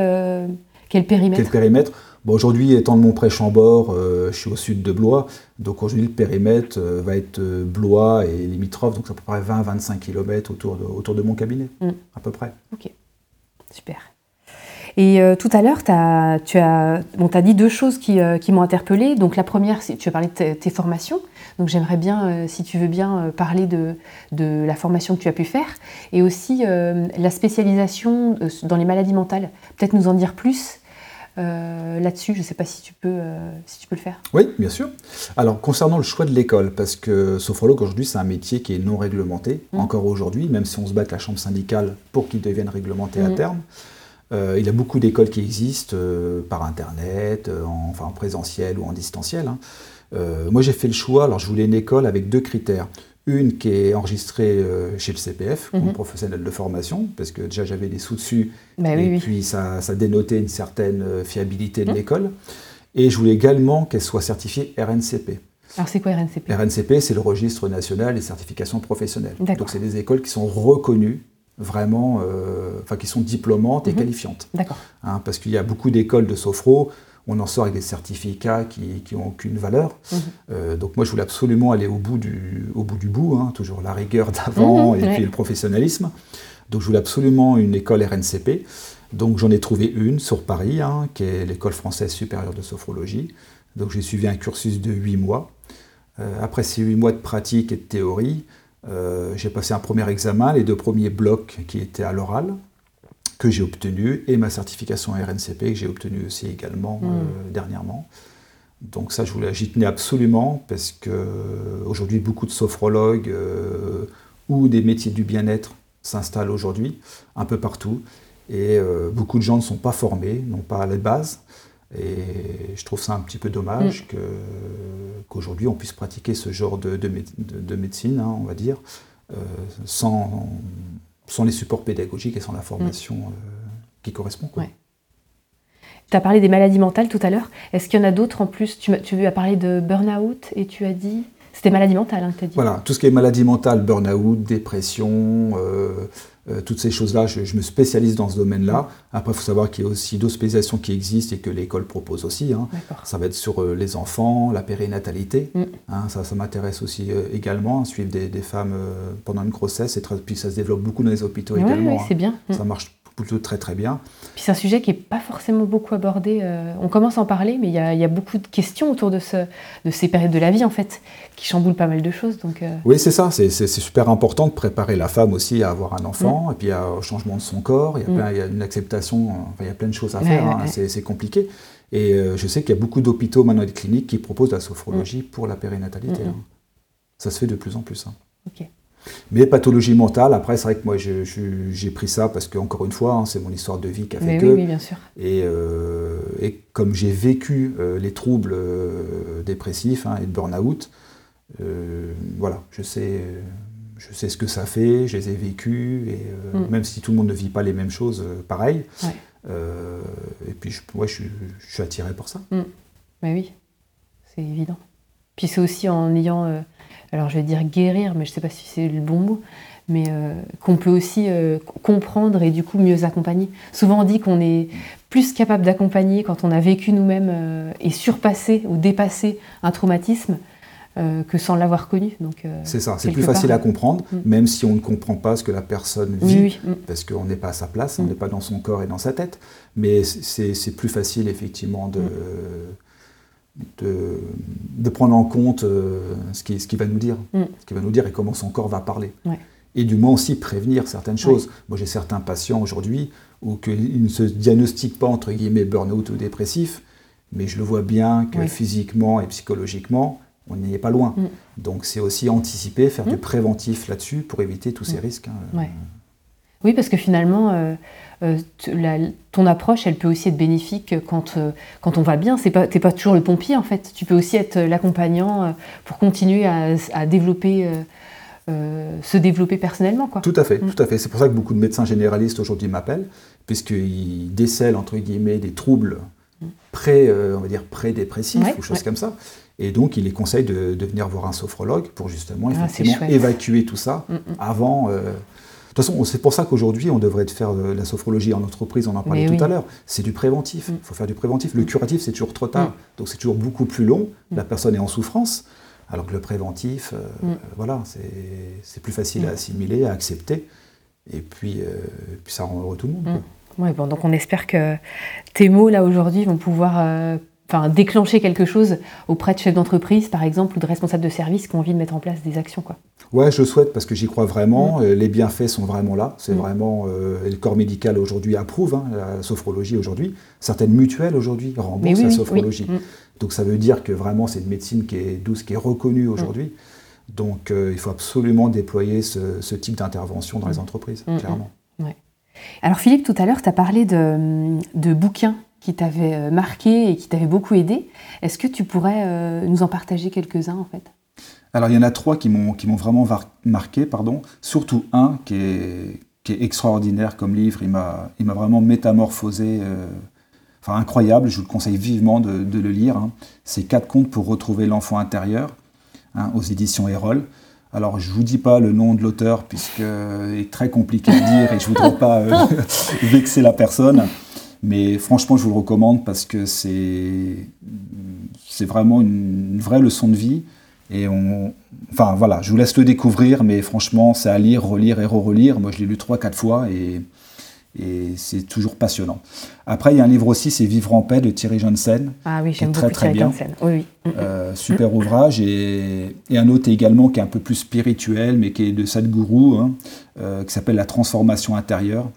Speaker 5: quel périmètre?
Speaker 3: Quel périmètre? Bon, Aujourd'hui, étant de mon pré-Chambord, euh, je suis au sud de Blois. Donc aujourd'hui, le périmètre euh, va être euh, Blois et limitrophe. Donc c'est à peu près 20-25 km autour de, autour de mon cabinet,
Speaker 5: Mm.
Speaker 3: à peu près.
Speaker 5: Super. Et tout à l'heure, tu as, bon, as dit deux choses qui, qui m'ont interpellée. Donc la première, tu as parlé de tes, formations. Donc j'aimerais bien, si tu veux bien, parler de, de la formation que tu as pu faire et aussi la spécialisation dans les maladies mentales. Peut-être nous en dire plus euh, là-dessus. Je ne sais pas si tu, peux, euh, si tu peux le faire.
Speaker 3: Oui, bien sûr. Alors, concernant le choix de l'école, parce que sophrologue aujourd'hui, c'est un métier qui est non réglementé,
Speaker 5: Mm.
Speaker 3: encore aujourd'hui, même si on se bat avec la chambre syndicale pour qu'il devienne réglementé à
Speaker 5: Mm.
Speaker 3: terme. Euh, il y a beaucoup d'écoles qui existent par Internet, en, enfin en présentiel ou en distanciel. hein. Moi, j'ai fait le choix, alors je voulais une école avec deux critères. Une qui est enregistrée euh, chez le CPF, comme
Speaker 5: Mhm.
Speaker 3: professionnel de formation, parce que déjà j'avais des sous dessus,
Speaker 5: Bah
Speaker 3: et
Speaker 5: oui, oui.
Speaker 3: puis ça, ça dénotait une certaine euh, fiabilité de
Speaker 5: Mhm.
Speaker 3: l'école. Et je voulais également qu'elle soit certifiée RNCP.
Speaker 5: Alors c'est quoi RNCP
Speaker 3: RNCP, c'est le registre national des certifications professionnelles. Donc c'est des écoles qui sont reconnues, vraiment, euh, enfin qui sont diplômantes et
Speaker 5: Mhm.
Speaker 3: qualifiantes.
Speaker 5: D'accord.
Speaker 3: hein, parce qu'il y a beaucoup d'écoles de sophro, on en sort avec des certificats qui n'ont aucune valeur.
Speaker 5: Mhm.
Speaker 3: Euh, donc moi je voulais absolument aller au bout du, au bout, du bout, hein, toujours la rigueur d'avant
Speaker 5: Mhm,
Speaker 3: et
Speaker 5: ouais.
Speaker 3: puis le professionnalisme. Donc je voulais absolument une école RNCP. Donc j'en ai trouvé une sur Paris, hein, qui est l'école française supérieure de sophrologie. Donc j'ai suivi un cursus de 8 mois. Euh, après ces 8 mois de pratique et de théorie, euh, j'ai passé un premier examen, les deux premiers blocs qui étaient à l'oral, que j'ai obtenu, et ma certification RNCP que j'ai obtenue aussi également
Speaker 5: Mm.
Speaker 3: euh, dernièrement. Donc ça, je voulais, j'y tenais absolument parce que euh, aujourd'hui, beaucoup de sophrologues euh, ou des métiers du bien-être s'installent aujourd'hui un peu partout, et euh, beaucoup de gens ne sont pas formés, n'ont pas les bases. Et je trouve ça un petit peu dommage que, qu'aujourd'hui on puisse pratiquer ce genre de, de, mé- de- de médecine, hein, on va dire, sans, sans les supports pédagogiques et sans la formation euh, qui correspond. quoi.
Speaker 5: Ouais. Tu as parlé des maladies mentales tout à l'heure. Est-ce qu'il y en a d'autres en plus? Tu, as parlé de burn-out et tu as dit. C'était maladie mentale hein, tu as dit.
Speaker 3: Voilà, tout ce qui est maladie mentale, burn-out, dépression, euh, euh, toutes ces choses-là, je, je me spécialise dans ce domaine-là. Après, il faut savoir qu'il y a aussi d'autres spécialisations qui existent et que l'école propose aussi. hein. Ça va être sur euh, les enfants, la périnatalité.
Speaker 5: Mm.
Speaker 3: Hein, ça, ça m'intéresse aussi euh, également, suivre des, des femmes euh, pendant une grossesse. Et très- puis ça se développe beaucoup dans les hôpitaux
Speaker 5: Ouais,
Speaker 3: également. hein.
Speaker 5: c'est bien. Mm.
Speaker 3: Ça marche plutôt très très bien.
Speaker 5: Puis c'est un sujet qui n'est pas forcément beaucoup abordé. euh, on commence à en parler, mais il y, a- il y a beaucoup de questions autour de, ce, de ces périodes de la vie, en fait, qui chamboulent pas mal de choses. Donc, euh,
Speaker 3: Oui, c'est ça. C'est super important de préparer la femme aussi à avoir un enfant, et puis à- au changement de son corps. Il y a,
Speaker 5: Mm.
Speaker 3: y a une acceptation, enfin, il y a plein de choses à
Speaker 5: Ouais,
Speaker 3: faire.
Speaker 5: ouais,
Speaker 3: hein.
Speaker 5: ouais.
Speaker 3: C'est compliqué. Et euh, je sais qu'il y a beaucoup d'hôpitaux maintenant et de cliniques qui proposent la sophrologie pour la périnatalité.
Speaker 5: Mm, mm.
Speaker 3: hein. Ça se fait de plus en plus. hein.
Speaker 5: ok.
Speaker 3: Mais pathologie mentale, après, c'est vrai que moi, j'ai pris ça parce que, encore une fois, hein, c'est mon histoire de vie qui a fait que.
Speaker 5: oui, oui, bien sûr.
Speaker 3: Et, euh, et comme j'ai vécu euh, les troubles euh, dépressifs hein, et de burn-out, voilà, je sais, je sais ce que ça fait, je les ai vécus, et
Speaker 5: Mm.
Speaker 3: même si tout le monde ne vit pas les mêmes choses, pareil.
Speaker 5: Ouais.
Speaker 3: Et puis, je, ouais, je, suis- je suis attiré par ça.
Speaker 5: Mais oui, c'est évident. Puis c'est aussi en ayant, alors je vais dire guérir, mais je ne sais pas si c'est le bon mot, mais euh, qu'on peut aussi euh, comprendre et du coup mieux accompagner. Souvent on dit qu'on est plus capable d'accompagner quand on a vécu nous-mêmes euh, et surpassé ou dépassé un traumatisme que sans l'avoir connu. Donc,
Speaker 3: C'est ça, c'est plus facile à comprendre,
Speaker 5: Mm.
Speaker 3: même si on ne comprend pas ce que la personne vit.
Speaker 5: oui, mm.
Speaker 3: parce qu'on n'est pas à sa place, on
Speaker 5: Mm.
Speaker 3: n'est pas dans son corps et dans sa tête. Mais c'est plus facile, effectivement, de. De, de prendre en compte euh, ce qu'il ce qu'il va nous dire,
Speaker 5: Mm.
Speaker 3: ce qu'il va nous dire et comment son corps va parler.
Speaker 5: Ouais.
Speaker 3: Et du moins aussi prévenir certaines choses. Moi, j'ai certains patients aujourd'hui où qu'ils ne se diagnostiquent pas, entre guillemets, burn-out ou dépressif, mais je le vois bien que physiquement et psychologiquement, on n'y est pas loin.
Speaker 5: Mm.
Speaker 3: Donc c'est aussi anticiper, faire du
Speaker 5: Mm.
Speaker 3: préventif là-dessus pour éviter tous ces risques. hein.
Speaker 5: Oui, parce que finalement, euh, la- ton approche, elle peut aussi être bénéfique quand, euh, quand on va bien. Tu n'es pas toujours le pompier, en fait. Tu peux aussi être l'accompagnant euh, pour continuer à, à développer, euh, euh, se développer personnellement. Quoi.
Speaker 3: Tout à fait,
Speaker 5: Mm.
Speaker 3: tout à fait. C'est pour ça que beaucoup de médecins généralistes aujourd'hui m'appellent, puisqu'ils décèlent entre guillemets des troubles pré, euh, on va dire pré-dépressifs
Speaker 5: Ouais,
Speaker 3: ou choses
Speaker 5: ouais.
Speaker 3: comme ça. Et donc, il les conseille de, de venir voir un sophrologue pour justement
Speaker 5: Ah,
Speaker 3: effectivement
Speaker 5: chouette.
Speaker 3: évacuer tout ça
Speaker 5: Mm, mm.
Speaker 3: avant. euh, De toute façon, c'est pour ça qu'aujourd'hui, on devrait faire de la sophrologie en entreprise, on en parlait
Speaker 5: Mais
Speaker 3: tout
Speaker 5: oui.
Speaker 3: à l'heure. C'est du préventif, il
Speaker 5: Mm.
Speaker 3: faut faire du préventif. Le curatif, c'est toujours trop tard,
Speaker 5: Mm.
Speaker 3: donc c'est toujours beaucoup plus long.
Speaker 5: Mm.
Speaker 3: La personne est en souffrance, alors que le préventif, euh, voilà, c'est plus facile à assimiler, à accepter. Et puis, euh, puis ça rend heureux tout le monde. quoi.
Speaker 5: Ouais, bon, donc on espère que tes mots, là, aujourd'hui, vont pouvoir euh, enfin, déclencher quelque chose auprès de chefs d'entreprise, par exemple, ou de responsables de service qui ont envie de mettre en place des actions. Quoi.
Speaker 3: Ouais, je souhaite parce que j'y crois vraiment. Euh, Les bienfaits sont vraiment là. C'est
Speaker 5: Mm.
Speaker 3: vraiment. euh, le corps médical aujourd'hui approuve hein, la sophrologie aujourd'hui. Certaines mutuelles aujourd'hui remboursent
Speaker 5: oui,
Speaker 3: la sophrologie.
Speaker 5: oui. Mm.
Speaker 3: Donc ça veut dire que vraiment c'est une médecine qui est douce, qui est reconnue aujourd'hui. Donc euh, il faut absolument déployer ce, ce type d'intervention dans les entreprises,
Speaker 5: Mm, mm.
Speaker 3: clairement.
Speaker 5: Alors Philippe, tout à l'heure, tu as parlé de, de bouquins qui t'avaient euh, marqué et qui t'avaient beaucoup aidé. Est-ce que tu pourrais euh, nous en partager quelques-uns en fait?
Speaker 3: Alors il y en a trois qui m'ont vraiment marqué, pardon. Surtout un qui est qui est extraordinaire comme livre. Il m'a vraiment métamorphosé. euh, Enfin incroyable. Je vous le conseille vivement de, de le lire. hein. C'est quatre contes pour retrouver l'enfant intérieur hein, aux éditions Erol. Alors je vous dis pas le nom de l'auteur puisque est très compliqué à dire et je voudrais pas euh, vexer la personne. Mais franchement, je vous le recommande parce que c'est vraiment une, vraie leçon de vie. Et on, enfin voilà, je vous laisse le découvrir, mais franchement, c'est à lire, relire et re-relire. Moi, je l'ai lu trois, quatre fois et, et c'est toujours passionnant. Après, il y a un livre aussi, c'est Vivre en paix de Thierry Janssen.
Speaker 5: Ah oui, j'aime
Speaker 3: très, très
Speaker 5: Thierry
Speaker 3: bien.
Speaker 5: Janssen. Oui, oui. Mm, mm.
Speaker 3: Euh, super ouvrage et, et un autre également qui est un peu plus spirituel mais qui est de Sadhguru hein, euh, qui s'appelle La transformation intérieure.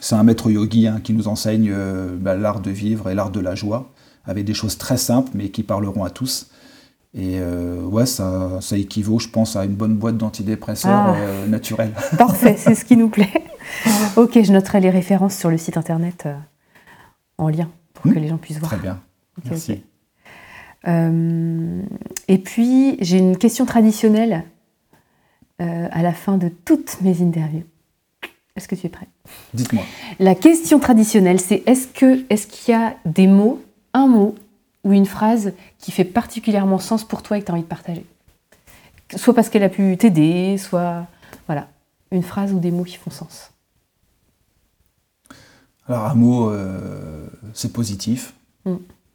Speaker 3: C'est un maître yogi hein, qui nous enseigne euh, bah, l'art de vivre et l'art de la joie avec des choses très simples mais qui parleront à tous. Et euh, ouais, ça, ça équivaut, je pense, à une bonne boîte d'antidépresseurs
Speaker 5: Ah.
Speaker 3: euh, naturels.
Speaker 5: Parfait, c'est ce qui nous plaît. ok, je noterai les références sur le site internet en lien pour
Speaker 3: Mm.
Speaker 5: que les gens puissent voir.
Speaker 3: Très bien. Merci.
Speaker 5: et puis, j'ai une question traditionnelle à la fin de toutes mes interviews. Est-ce que tu es prêt?
Speaker 3: Dites-moi.
Speaker 5: La question traditionnelle, c'est est-ce que est-ce qu'il y a des mots, un mot ou une phrase qui fait particulièrement sens pour toi et que tu as envie de partager? Soit parce qu'elle a pu t'aider, soit voilà, une phrase ou des mots qui font sens.
Speaker 3: Alors un mot, euh, c'est positif.
Speaker 5: Mm.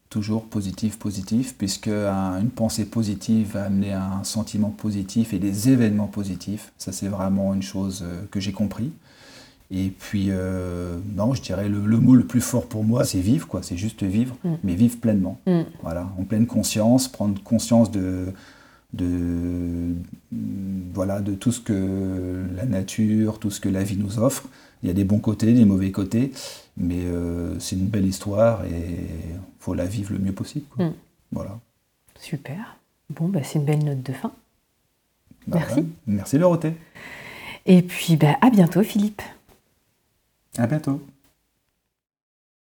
Speaker 3: Toujours positif, positif, puisque un- une pensée positive va amener à un sentiment positif et des événements positifs. Ça, c'est vraiment une chose euh, que j'ai compris. Et puis, euh, non, je dirais le, le mot le plus fort pour moi, c'est vivre, quoi. C'est juste vivre,
Speaker 5: Mm.
Speaker 3: mais vivre pleinement.
Speaker 5: Mm.
Speaker 3: Voilà, en pleine conscience, prendre conscience de, de, voilà, de tout ce que la nature, tout ce que la vie nous offre. Il y a des bons côtés, des mauvais côtés, mais euh, c'est une belle histoire et il faut la vivre le mieux possible. quoi.
Speaker 5: Mm.
Speaker 3: Voilà.
Speaker 5: Super. Bon, bah, c'est une belle note de fin.
Speaker 3: Bah,
Speaker 5: Merci.
Speaker 3: Merci Dorothée.
Speaker 5: Et puis, bah, à bientôt, Philippe.
Speaker 3: À bientôt.